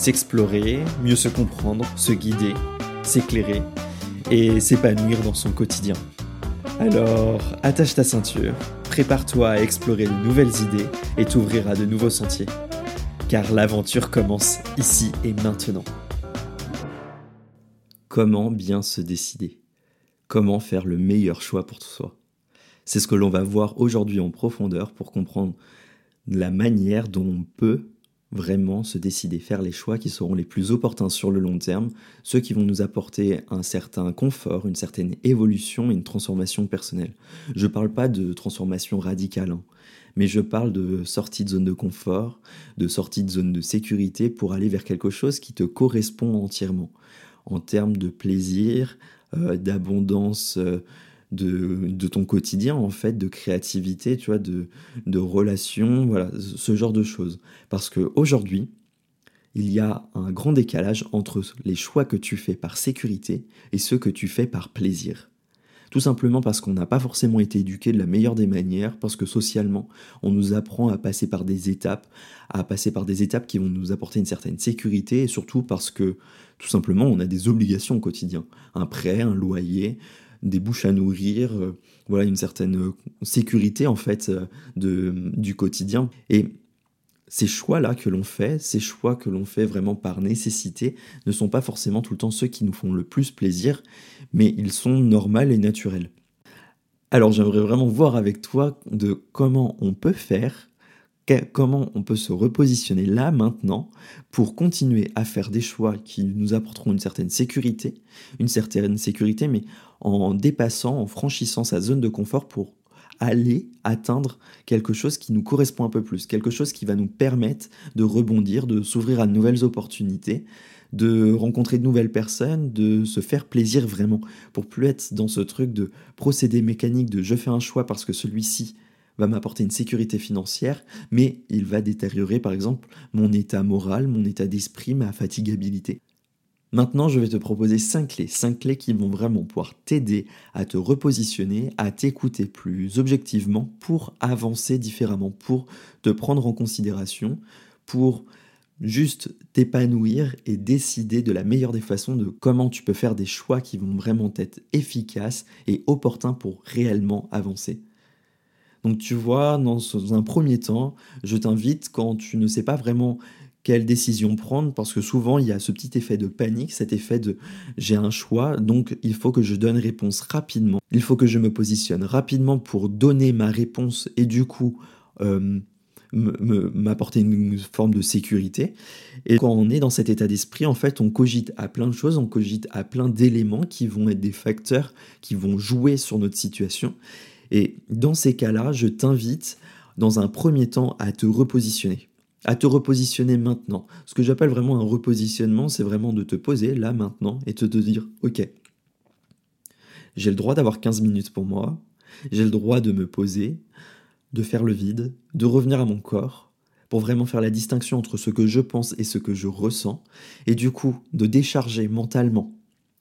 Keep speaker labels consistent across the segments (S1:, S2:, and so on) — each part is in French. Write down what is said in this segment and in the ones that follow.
S1: s'explorer, mieux se comprendre, se guider, s'éclairer et s'épanouir dans son quotidien. Alors, attache ta ceinture, prépare-toi à explorer de nouvelles idées et t'ouvrir à de nouveaux sentiers. Car l'aventure commence ici et maintenant. Comment bien se décider? Comment faire le meilleur choix pour soi? C'est ce que l'on va voir aujourd'hui en profondeur pour comprendre la manière dont on peut vraiment se décider, faire les choix qui seront les plus opportuns sur le long terme, ceux qui vont nous apporter un certain confort, une certaine évolution une transformation personnelle. Je ne parle pas de transformation radicale, hein, mais je parle de sortie de zone de confort, de sortie de zone de sécurité pour aller vers quelque chose qui te correspond entièrement, en termes de plaisir, euh, d'abondance. Euh, de, ton quotidien, en fait, de créativité, tu vois, de, de relations, voilà, ce genre de choses. Parce qu'aujourd'hui, il y a un grand décalage entre les choix que tu fais par sécurité et ceux que tu fais par plaisir. Tout simplement parce qu'on n'a pas forcément été éduqué de la meilleure des manières, parce que socialement, on nous apprend à passer par des étapes, à passer par des étapes qui vont nous apporter une certaine sécurité, et surtout parce que, tout simplement, on a des obligations au quotidien. Un prêt, un loyer, des bouches à nourrir, euh, voilà une certaine euh, sécurité en fait euh, de, du quotidien. Et ces choix-là que l'on fait, ces choix que l'on fait vraiment par nécessité, ne sont pas forcément tout le temps ceux qui nous font le plus plaisir, mais ils sont normaux et naturels. Alors j'aimerais vraiment voir avec toi de comment on peut faire comment on peut se repositionner là maintenant pour continuer à faire des choix qui nous apporteront une certaine sécurité, une certaine sécurité, mais en dépassant, en franchissant sa zone de confort pour aller atteindre quelque chose qui nous correspond un peu plus, quelque chose qui va nous permettre de rebondir, de s'ouvrir à de nouvelles opportunités, de rencontrer de nouvelles personnes, de se faire plaisir vraiment, pour plus être dans ce truc de procédé mécanique de je fais un choix parce que celui-ci va m'apporter une sécurité financière, mais il va détériorer par exemple mon état moral, mon état d'esprit, ma fatigabilité. Maintenant, je vais te proposer 5 clés, 5 clés qui vont vraiment pouvoir t'aider à te repositionner, à t'écouter plus objectivement pour avancer différemment, pour te prendre en considération, pour juste t'épanouir et décider de la meilleure des façons de comment tu peux faire des choix qui vont vraiment être efficaces et opportuns pour réellement avancer. Donc tu vois, dans un premier temps, je t'invite quand tu ne sais pas vraiment quelle décision prendre, parce que souvent il y a ce petit effet de panique, cet effet de j'ai un choix, donc il faut que je donne réponse rapidement, il faut que je me positionne rapidement pour donner ma réponse et du coup euh, m'apporter une forme de sécurité. Et quand on est dans cet état d'esprit, en fait, on cogite à plein de choses, on cogite à plein d'éléments qui vont être des facteurs qui vont jouer sur notre situation. Et dans ces cas-là, je t'invite dans un premier temps à te repositionner. À te repositionner maintenant. Ce que j'appelle vraiment un repositionnement, c'est vraiment de te poser là maintenant et te, te dire, ok, j'ai le droit d'avoir 15 minutes pour moi, j'ai le droit de me poser, de faire le vide, de revenir à mon corps, pour vraiment faire la distinction entre ce que je pense et ce que je ressens, et du coup de décharger mentalement,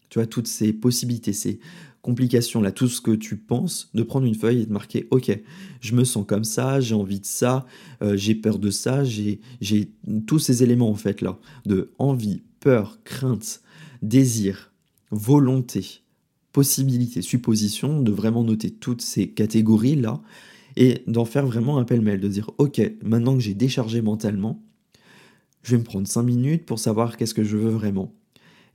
S1: tu vois, toutes ces possibilités, ces complications là, tout ce que tu penses, de prendre une feuille et de marquer, ok, je me sens comme ça, j'ai envie de ça, euh, j'ai peur de ça, j'ai tous ces éléments en fait là, de envie, peur, crainte, désir, volonté, possibilité, supposition, de vraiment noter toutes ces catégories là et d'en faire vraiment un pêle-mêle, de dire, ok, maintenant que j'ai déchargé mentalement, je vais me prendre 5 minutes pour savoir qu'est-ce que je veux vraiment.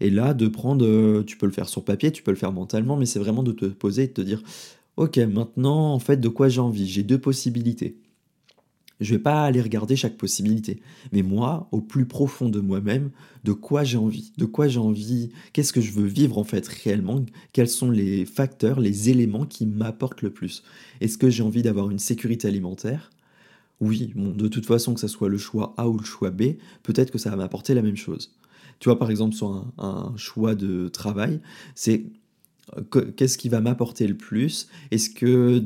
S1: Et là, de prendre, euh, tu peux le faire sur papier, tu peux le faire mentalement, mais c'est vraiment de te poser et de te dire, ok, maintenant, en fait, de quoi j'ai envie? J'ai deux possibilités. Je vais pas aller regarder chaque possibilité, mais moi, au plus profond de moi-même, de quoi j'ai envie? De quoi j'ai envie? Qu'est-ce que je veux vivre en fait réellement? Quels sont les facteurs, les éléments qui m'apportent le plus? Est-ce que j'ai envie d'avoir une sécurité alimentaire? Oui, bon, de toute façon, que ce soit le choix A ou le choix B, peut-être que ça va m'apporter la même chose. Tu vois, par exemple, sur un, choix de travail, c'est qu'est-ce qui va m'apporter le plus? Est-ce que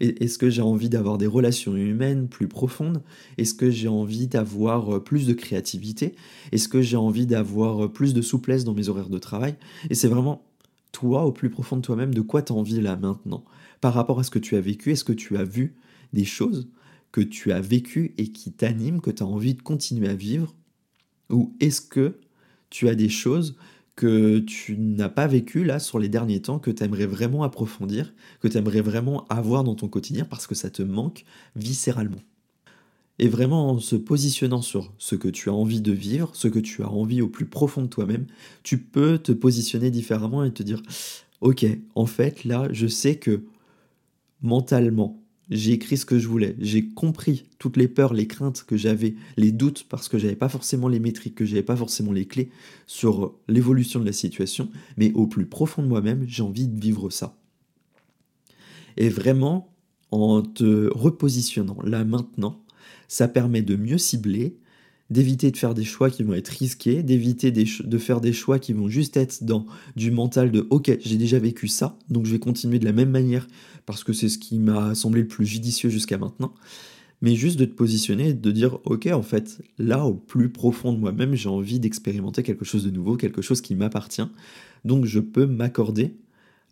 S1: est-ce que j'ai envie d'avoir des relations humaines plus profondes? Est-ce que j'ai envie d'avoir euh, plus de créativité? Est-ce que j'ai envie d'avoir euh, plus de souplesse dans mes horaires de travail? Et c'est vraiment toi, au plus profond de toi-même, de quoi tu as envie là maintenant? Par rapport à ce que tu as vécu, est-ce que tu as vu des choses que tu as vécues et qui t'animent, que tu as envie de continuer à vivre Ou est-ce que tu as des choses que tu n'as pas vécu là sur les derniers temps, que tu aimerais vraiment approfondir, que tu aimerais vraiment avoir dans ton quotidien parce que ça te manque viscéralement? Et vraiment en se positionnant sur ce que tu as envie de vivre, ce que tu as envie au plus profond de toi-même, tu peux te positionner différemment et te dire, ok, en fait là, je sais que mentalement, j'ai écrit ce que je voulais, j'ai compris toutes les peurs, les craintes que j'avais, les doutes parce que j'avais pas forcément les métriques, que j'avais pas forcément les clés sur l'évolution de la situation, mais au plus profond de moi-même, j'ai envie de vivre ça. Et vraiment, en te repositionnant là maintenant, ça permet de mieux cibler, d'éviter de faire des choix qui vont être risqués, d'éviter de faire des choix qui vont juste être dans du mental de ok, j'ai déjà vécu ça, donc je vais continuer de la même manière parce que c'est ce qui m'a semblé le plus judicieux jusqu'à maintenant. Mais juste de te positionner de dire ok, en fait, là au plus profond de moi-même, j'ai envie d'expérimenter quelque chose de nouveau, quelque chose qui m'appartient, donc je peux m'accorder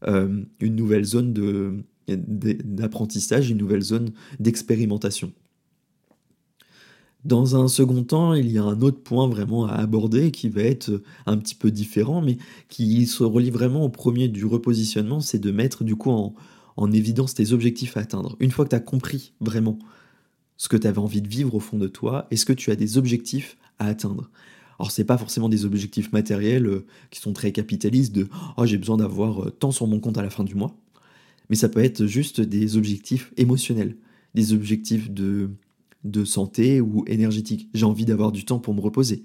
S1: euh, une nouvelle zone d'apprentissage, une nouvelle zone d'expérimentation. Dans un second temps, il y a un autre point vraiment à aborder qui va être un petit peu différent, mais qui se relie vraiment au premier du repositionnement, c'est de mettre du coup en, évidence tes objectifs à atteindre. Une fois que tu as compris vraiment ce que tu avais envie de vivre au fond de toi, est-ce que tu as des objectifs à atteindre? Alors c'est pas forcément des objectifs matériels euh, qui sont très capitalistes de oh j'ai besoin d'avoir euh, tant sur mon compte à la fin du mois, mais ça peut être juste des objectifs émotionnels, des objectifs de de santé ou énergétique. J'ai envie d'avoir du temps pour me reposer.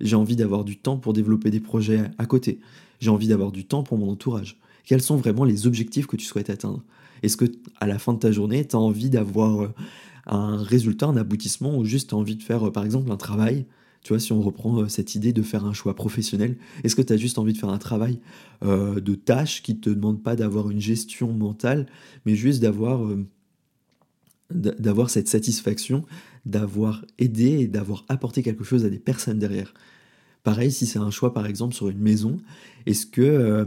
S1: J'ai envie d'avoir du temps pour développer des projets à côté. J'ai envie d'avoir du temps pour mon entourage. Quels sont vraiment les objectifs que tu souhaites atteindre? Est-ce que à la fin de ta journée, tu as envie d'avoir euh, un résultat, un aboutissement, ou juste as envie de faire, euh, par exemple, un travail? Tu vois, si on reprend euh, cette idée de faire un choix professionnel, est-ce que tu as juste envie de faire un travail de tâches qui ne te demande pas d'avoir une gestion mentale, mais juste d'avoir d'avoir cette satisfaction, d'avoir aidé et d'avoir apporté quelque chose à des personnes derrière. Pareil, si c'est un choix par exemple sur une maison, est-ce que euh,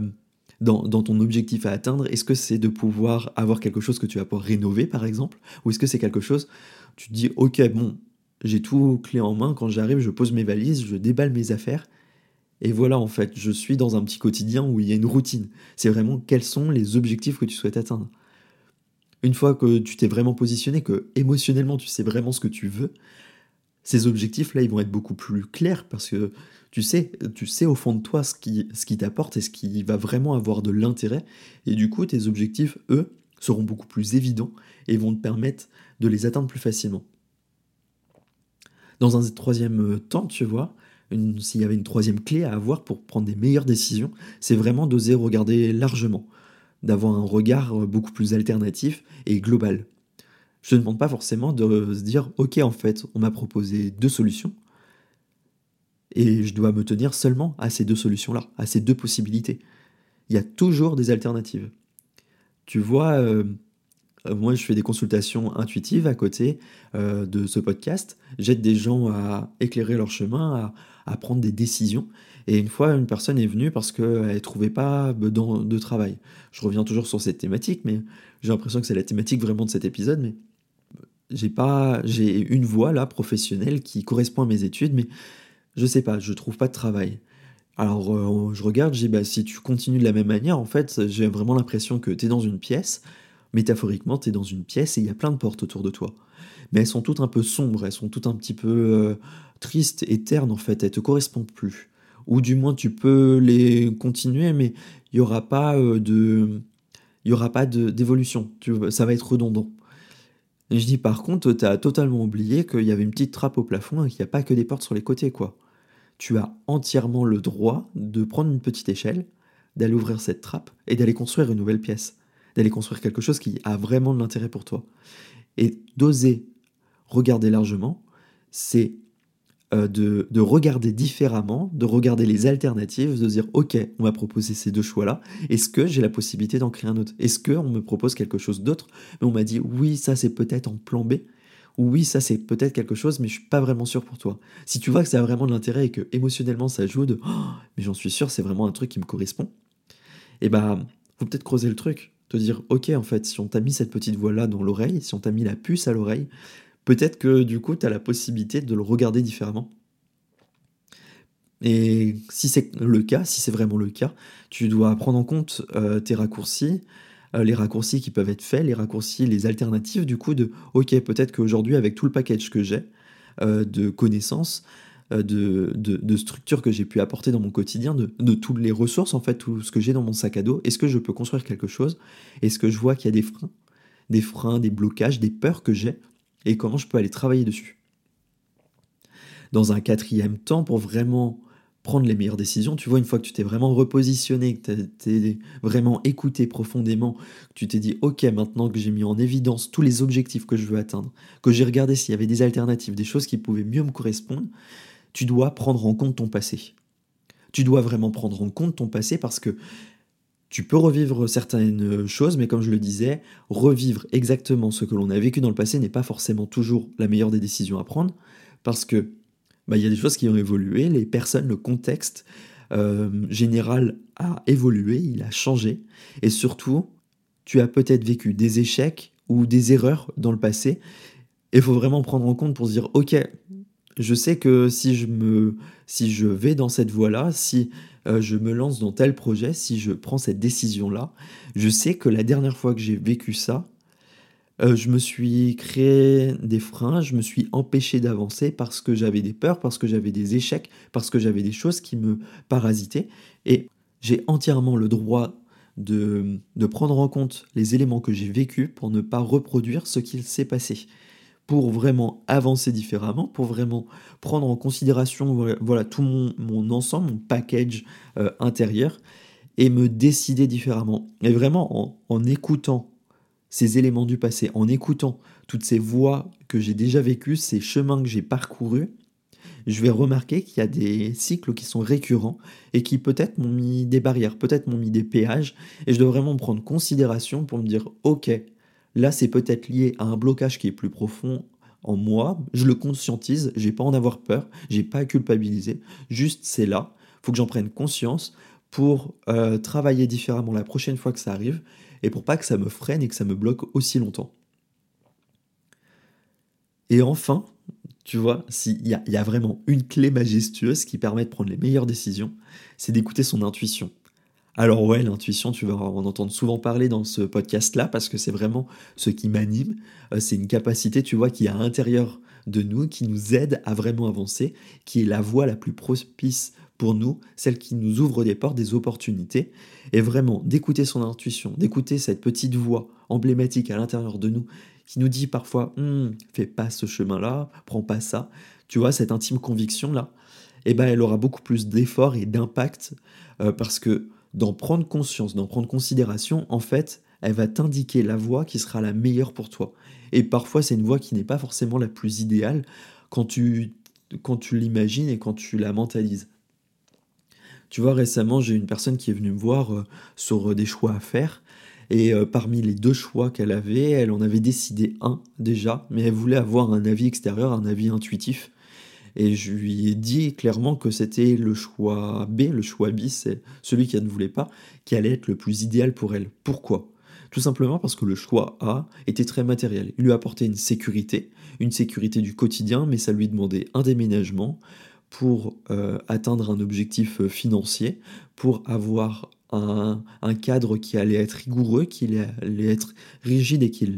S1: dans, ton objectif à atteindre, est-ce que c'est de pouvoir avoir quelque chose que tu vas pouvoir rénover par exemple Ou est-ce que c'est quelque chose, tu te dis ok bon, j'ai tout clé en main, quand j'arrive je pose mes valises, je déballe mes affaires, et voilà en fait, je suis dans un petit quotidien où il y a une routine. C'est vraiment quels sont les objectifs que tu souhaites atteindre une fois que tu t'es vraiment positionné, que émotionnellement tu sais vraiment ce que tu veux, ces objectifs-là, ils vont être beaucoup plus clairs parce que tu sais, tu sais au fond de toi ce qui, ce qui t'apporte et ce qui va vraiment avoir de l'intérêt. Et du coup, tes objectifs, eux, seront beaucoup plus évidents et vont te permettre de les atteindre plus facilement. Dans un troisième temps, tu vois, s'il y avait une troisième clé à avoir pour prendre des meilleures décisions, c'est vraiment d'oser regarder largement d'avoir un regard beaucoup plus alternatif et global. Je ne demande pas forcément de se dire, ok, en fait, on m'a proposé deux solutions, et je dois me tenir seulement à ces deux solutions-là, à ces deux possibilités. Il y a toujours des alternatives. Tu vois, euh, moi je fais des consultations intuitives à côté de ce podcast. J'aide des gens à éclairer leur chemin, à prendre des décisions. Et une fois, une personne est venue parce qu'elle ne trouvait pas de travail. Je reviens toujours sur cette thématique, mais j'ai l'impression que c'est la thématique vraiment de cet épisode. Mais j'ai pas, j'ai une voie là professionnelle qui correspond à mes études, mais je sais pas, je trouve pas de travail. Alors euh, je regarde, j'ai bah si tu continues de la même manière, en fait, j'ai vraiment l'impression que tu es dans une pièce. Métaphoriquement, tu es dans une pièce et il y a plein de portes autour de toi. Mais elles sont toutes un peu sombres, elles sont toutes un petit peu euh, tristes et ternes en fait, elles te correspondent plus ou du moins tu peux les continuer, mais il n'y aura pas euh, de, il y aura pas d'évolution. Ça va être redondant. Je dis par contre, tu as totalement oublié qu'il y avait une petite trappe au plafond et qu'il n'y a pas que des portes sur les côtés, quoi. Tu as entièrement le droit de prendre une petite échelle, d'aller ouvrir cette trappe et d'aller construire une nouvelle pièce, d'aller construire quelque chose qui a vraiment de l'intérêt pour toi. Et d'oser regarder largement, c'est euh, de, de, regarder différemment, de regarder les alternatives, de dire ok, on m'a proposé ces deux choix-là, est-ce que j'ai la possibilité d'en créer un autre? Est-ce qu'on me propose quelque chose d'autre? Mais on m'a dit oui, ça c'est peut-être en plan B, ou oui, ça c'est peut-être quelque chose, mais je suis pas vraiment sûr pour toi. Si tu vois que ça a vraiment de l'intérêt et que émotionnellement ça joue de oh, mais j'en suis sûr, c'est vraiment un truc qui me correspond, et eh bah faut peut-être creuser le truc, te dire ok, en fait, si on t'a mis cette petite voix là dans l'oreille, si on t'a mis la puce à l'oreille, peut-être que du coup, tu as la possibilité de le regarder différemment. Et si c'est le cas, si c'est vraiment le cas, tu dois prendre en compte euh, tes raccourcis, euh, les raccourcis qui peuvent être faits, les raccourcis, les alternatives, du coup, de OK, peut-être qu'aujourd'hui, avec tout le package que j'ai euh, de connaissances, de, de, structures que j'ai pu apporter dans mon quotidien, de, de, toutes les ressources, en fait, tout ce que j'ai dans mon sac à dos, est-ce que je peux construire quelque chose? Est-ce que je vois qu'il y a des freins? Des freins, des blocages, des peurs que j'ai? Et comment je peux aller travailler dessus? Dans un quatrième temps, pour vraiment prendre les meilleures décisions, tu vois, une fois que tu t'es vraiment repositionné, que tu t'es vraiment écouté profondément, que tu t'es dit, ok, maintenant que j'ai mis en évidence tous les objectifs que je veux atteindre, que j'ai regardé s'il y avait des alternatives, des choses qui pouvaient mieux me correspondre, tu dois prendre en compte ton passé. Tu dois vraiment prendre en compte ton passé parce que tu peux revivre certaines choses, mais comme je le disais, revivre exactement ce que l'on a vécu dans le passé n'est pas forcément toujours la meilleure des décisions à prendre, parce que bah, il y a des choses qui ont évolué, les personnes, le contexte euh, général a évolué, il a changé, et surtout, tu as peut-être vécu des échecs ou des erreurs dans le passé, et il faut vraiment prendre en compte pour se dire, ok, je sais que si je me, si je vais dans cette voie-là, si euh, je me lance dans tel projet, si je prends cette décision-là, je sais que la dernière fois que j'ai vécu ça, euh, je me suis créé des freins, je me suis empêché d'avancer parce que j'avais des peurs, parce que j'avais des échecs, parce que j'avais des choses qui me parasitaient. Et j'ai entièrement le droit de, de prendre en compte les éléments que j'ai vécus pour ne pas reproduire ce qu'il s'est passé pour vraiment avancer différemment, pour vraiment prendre en considération voilà, tout mon, ensemble, mon package euh, intérieur, et me décider différemment. Et vraiment en, écoutant ces éléments du passé, en écoutant toutes ces voies que j'ai déjà vécues, ces chemins que j'ai parcourus, je vais remarquer qu'il y a des cycles qui sont récurrents et qui peut-être m'ont mis des barrières, peut-être m'ont mis des péages, et je dois vraiment prendre considération pour me dire, ok, Là, c'est peut-être lié à un blocage qui est plus profond en moi. Je le conscientise, j'ai pas en avoir peur, j'ai pas à culpabiliser. Juste, c'est là. Faut que j'en prenne conscience pour euh, travailler différemment la prochaine fois que ça arrive et pour pas que ça me freine et que ça me bloque aussi longtemps. Et enfin, tu vois, s'il y, a vraiment une clé majestueuse qui permet de prendre les meilleures décisions, c'est d'écouter son intuition. Alors ouais, l'intuition, tu vas en entendre souvent parler dans ce podcast-là, parce que c'est vraiment ce qui m'anime. Euh, c'est une capacité, tu vois, qui est à l'intérieur de nous, qui nous aide à vraiment avancer, qui est la voie la plus propice pour nous, celle qui nous ouvre des portes, des opportunités, et vraiment d'écouter son intuition, d'écouter cette petite voix emblématique à l'intérieur de nous, qui nous dit parfois, hum, fais pas ce chemin-là, prends pas ça, tu vois, cette intime conviction-là, eh ben, elle aura beaucoup plus d'effort et d'impact, euh, parce que d'en prendre conscience, d'en prendre considération, en fait, elle va t'indiquer la voie qui sera la meilleure pour toi. Et parfois, c'est une voie qui n'est pas forcément la plus idéale quand tu, quand tu l'imagines et quand tu la mentalises. Tu vois, récemment, j'ai une personne qui est venue me voir euh, sur euh, des choix à faire. Et euh, parmi les deux choix qu'elle avait, elle en avait décidé un déjà, mais elle voulait avoir un avis extérieur, un avis intuitif. Et je lui ai dit clairement que c'était le choix B, le choix B, c'est celui qu'elle ne voulait pas, qui allait être le plus idéal pour elle. Pourquoi? Tout simplement parce que le choix A était très matériel. Il lui apportait une sécurité, une sécurité du quotidien, mais ça lui demandait un déménagement pour euh, atteindre un objectif euh, financier, pour avoir un, cadre qui allait être rigoureux, qui allait être rigide et qui,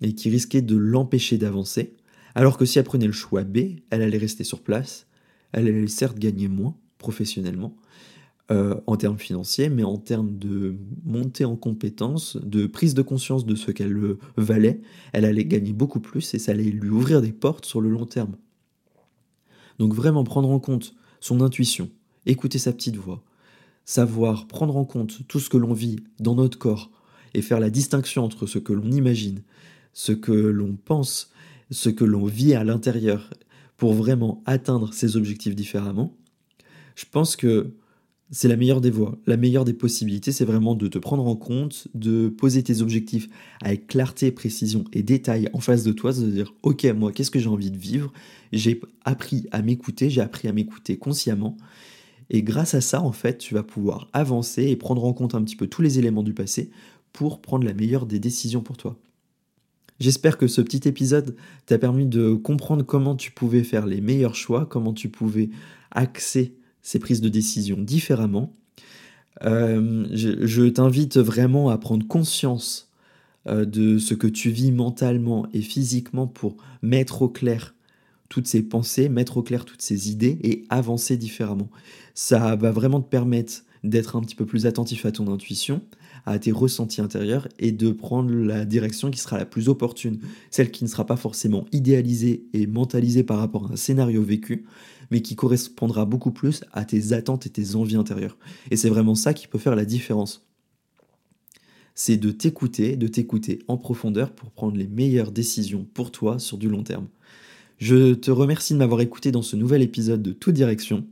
S1: et qui risquait de l'empêcher d'avancer. Alors que si elle prenait le choix B, elle allait rester sur place, elle allait certes gagner moins professionnellement, euh, en termes financiers, mais en termes de montée en compétences, de prise de conscience de ce qu'elle valait, elle allait gagner beaucoup plus et ça allait lui ouvrir des portes sur le long terme. Donc vraiment prendre en compte son intuition, écouter sa petite voix, savoir prendre en compte tout ce que l'on vit dans notre corps et faire la distinction entre ce que l'on imagine, ce que l'on pense ce que l'on vit à l'intérieur pour vraiment atteindre ses objectifs différemment, je pense que c'est la meilleure des voies, la meilleure des possibilités, c'est vraiment de te prendre en compte, de poser tes objectifs avec clarté, précision et détail en face de toi, de dire ok moi qu'est-ce que j'ai envie de vivre, j'ai appris à m'écouter, j'ai appris à m'écouter consciemment, et grâce à ça en fait tu vas pouvoir avancer et prendre en compte un petit peu tous les éléments du passé pour prendre la meilleure des décisions pour toi. J'espère que ce petit épisode t'a permis de comprendre comment tu pouvais faire les meilleurs choix, comment tu pouvais axer ces prises de décision différemment. Euh, je, t'invite vraiment à prendre conscience euh, de ce que tu vis mentalement et physiquement pour mettre au clair toutes ces pensées, mettre au clair toutes ces idées et avancer différemment. Ça va vraiment te permettre d'être un petit peu plus attentif à ton intuition, à tes ressentis intérieurs et de prendre la direction qui sera la plus opportune, celle qui ne sera pas forcément idéalisée et mentalisée par rapport à un scénario vécu, mais qui correspondra beaucoup plus à tes attentes et tes envies intérieures. Et c'est vraiment ça qui peut faire la différence. C'est de t'écouter, de t'écouter en profondeur pour prendre les meilleures décisions pour toi sur du long terme. Je te remercie de m'avoir écouté dans ce nouvel épisode de Toute Direction.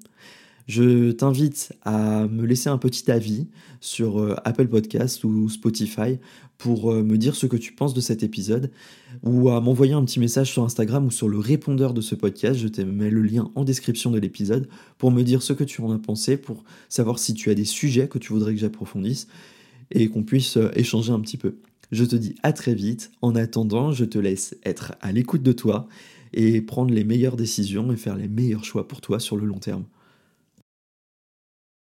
S1: Je t'invite à me laisser un petit avis sur euh, Apple Podcast ou Spotify pour euh, me dire ce que tu penses de cet épisode ou à m'envoyer un petit message sur Instagram ou sur le répondeur de ce podcast. Je te mets le lien en description de l'épisode pour me dire ce que tu en as pensé, pour savoir si tu as des sujets que tu voudrais que j'approfondisse et qu'on puisse euh, échanger un petit peu. Je te dis à très vite. En attendant, je te laisse être à l'écoute de toi et prendre les meilleures décisions et faire les meilleurs choix pour toi sur le long terme.